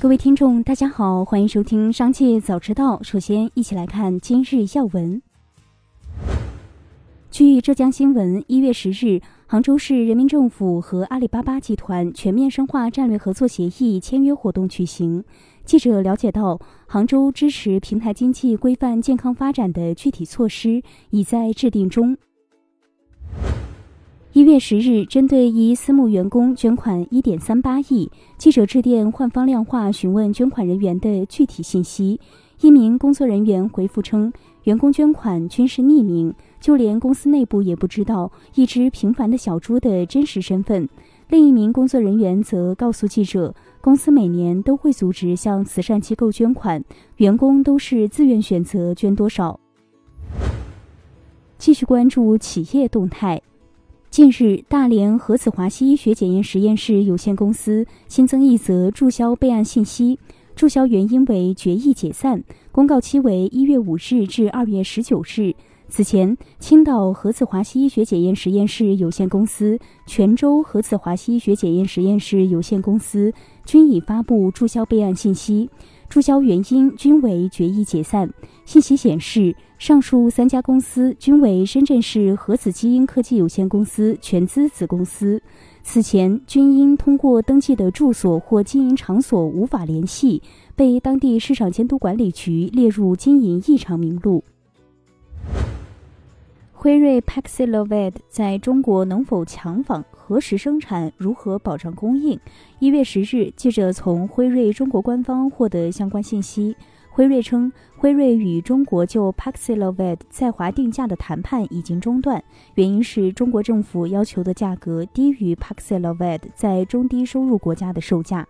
各位听众，大家好，欢迎收听《商界早知道》。首先，一起来看今日要闻。据浙江新闻，一月十日，杭州市人民政府和阿里巴巴集团全面深化战略合作协议签约活动举行。记者了解到，杭州支持平台经济规范健康发展的具体措施已在制定中。一月十日，针对一私募员工捐款一点三八亿，记者致电焕方量化询问捐款人员的具体信息。一名工作人员回复称，员工捐款均是匿名，就连公司内部也不知道一只平凡的小猪的真实身份。另一名工作人员则告诉记者，公司每年都会组织向慈善机构捐款，员工都是自愿选择捐多少。继续关注企业动态。近日，大连核子华西医学检验实验室有限公司新增一则注销备案信息，注销原因为决议解散，公告期为一月五日至二月十九日。此前，青岛核子华西医学检验实验室有限公司、泉州核子华西医学检验实验室有限公司均已发布注销备案信息。注销原因均为决议解散。信息显示，上述三家公司均为深圳市核子基因科技有限公司全资子公司，此前均因通过登记的住所或经营场所无法联系，被当地市场监督管理局列入经营异常名录。辉瑞 Paxlovid 在中国能否强仿？何时生产？如何保障供应？一月十日，记者从辉瑞中国官方获得相关信息。辉瑞称，辉瑞与中国就 Paxlovid 在华定价的谈判已经中断，原因是中国政府要求的价格低于 Paxlovid 在中低收入国家的售价。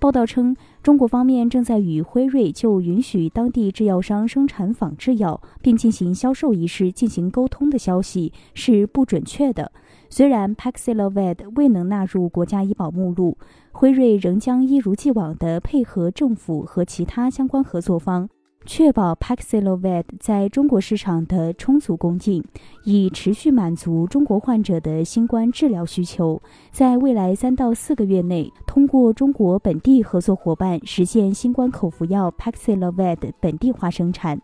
报道称，中国方面正在与辉瑞就允许当地制药商生产仿制药并进行销售一事进行沟通的消息是不准确的。虽然 Paxlovid 未能纳入国家医保目录，辉瑞仍将一如既往地配合政府和其他相关合作方。确保 Paxlovid 在中国市场的充足供应，以持续满足中国患者的新冠治疗需求。在未来三到四个月内，通过中国本地合作伙伴实现新冠口服药 Paxlovid 本地化生产。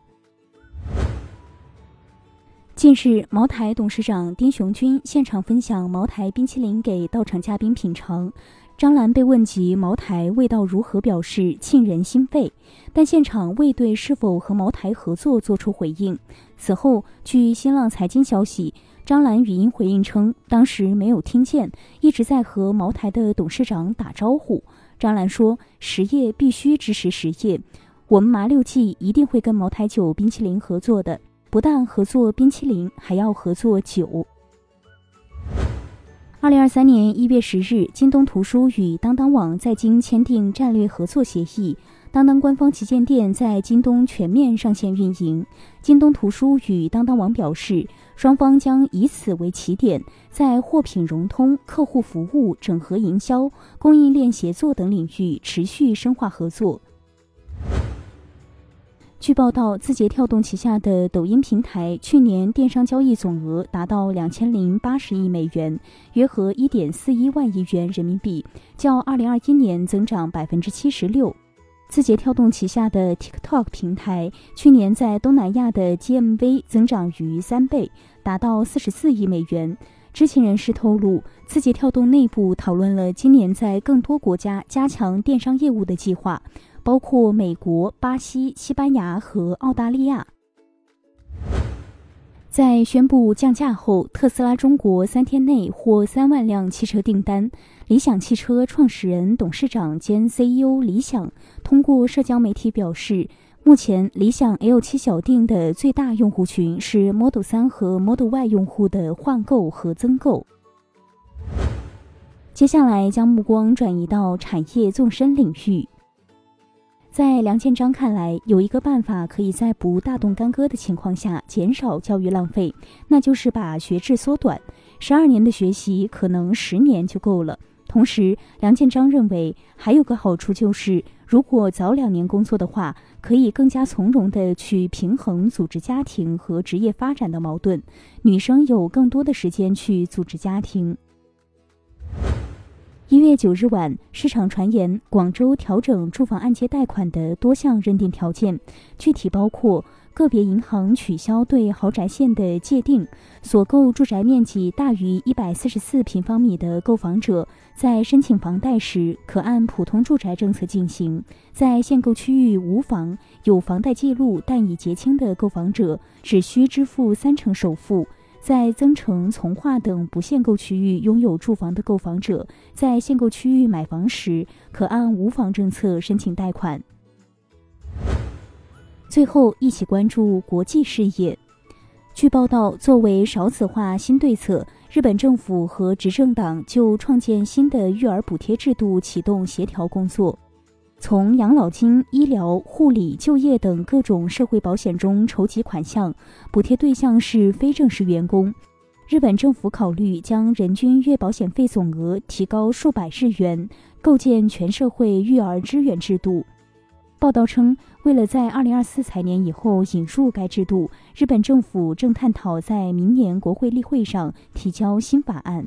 近日，茅台董事长丁雄军现场分享茅台冰淇淋给到场嘉宾品尝。张兰被问及茅台味道如何，表示沁人心肺，但现场未对是否和茅台合作做出回应。此后，据新浪财经消息，张兰语音回应称，当时没有听见，一直在和茅台的董事长打招呼。张兰说：“实业必须支持实业，我们麻六记一定会跟茅台酒冰淇淋合作的，不但合作冰淇淋，还要合作酒。”二零二三年一月十日，京东图书与当当网在京签订战略合作协议，当当官方旗舰店在京东全面上线运营。京东图书与当当网表示，双方将以此为起点，在货品融通、客户服务、整合营销、供应链协作等领域持续深化合作。据报道，字节跳动旗下的抖音平台去年电商交易总额达到两千零八十亿美元，约合一点四一万亿元人民币，较二零二一年增长百分之七十六。字节跳动旗下的 TikTok 平台去年在东南亚的 GMV 增长逾三倍，达到四十四亿美元。知情人士透露，字节跳动内部讨论了今年在更多国家加强电商业务的计划。包括美国、巴西、西班牙和澳大利亚。在宣布降价后，特斯拉中国三天内获三万辆汽车订单。理想汽车创始人、董事长兼 CEO 李想通过社交媒体表示，目前理想 L7 小定的最大用户群是 Model 3和 Model Y 用户的换购和增购。接下来将目光转移到产业纵深领域。在梁建章看来，有一个办法可以在不大动干戈的情况下减少教育浪费，那就是把学制缩短。十二年的学习可能十年就够了。同时，梁建章认为还有个好处就是，如果早两年工作的话，可以更加从容地去平衡组织家庭和职业发展的矛盾。女生有更多的时间去组织家庭。月九日晚，市场传言广州调整住房按揭贷款的多项认定条件，具体包括个别银行取消对豪宅限的界定，所购住宅面积大于一百四十四平方米的购房者，在申请房贷时可按普通住宅政策进行；在限购区域无房、有房贷记录但已结清的购房者，只需支付三成首付。在增城、从化等不限购区域拥有住房的购房者，在限购区域买房时，可按无房政策申请贷款。最后，一起关注国际事业。据报道，作为少子化新对策，日本政府和执政党就创建新的育儿补贴制度启动协调工作。从养老金、医疗护理、就业等各种社会保险中筹集款项，补贴对象是非正式员工。日本政府考虑将人均月保险费总额提高数百日元，构建全社会育儿支援制度。报道称，为了在2024财年以后引入该制度，日本政府正探讨在明年国会例会上提交新法案。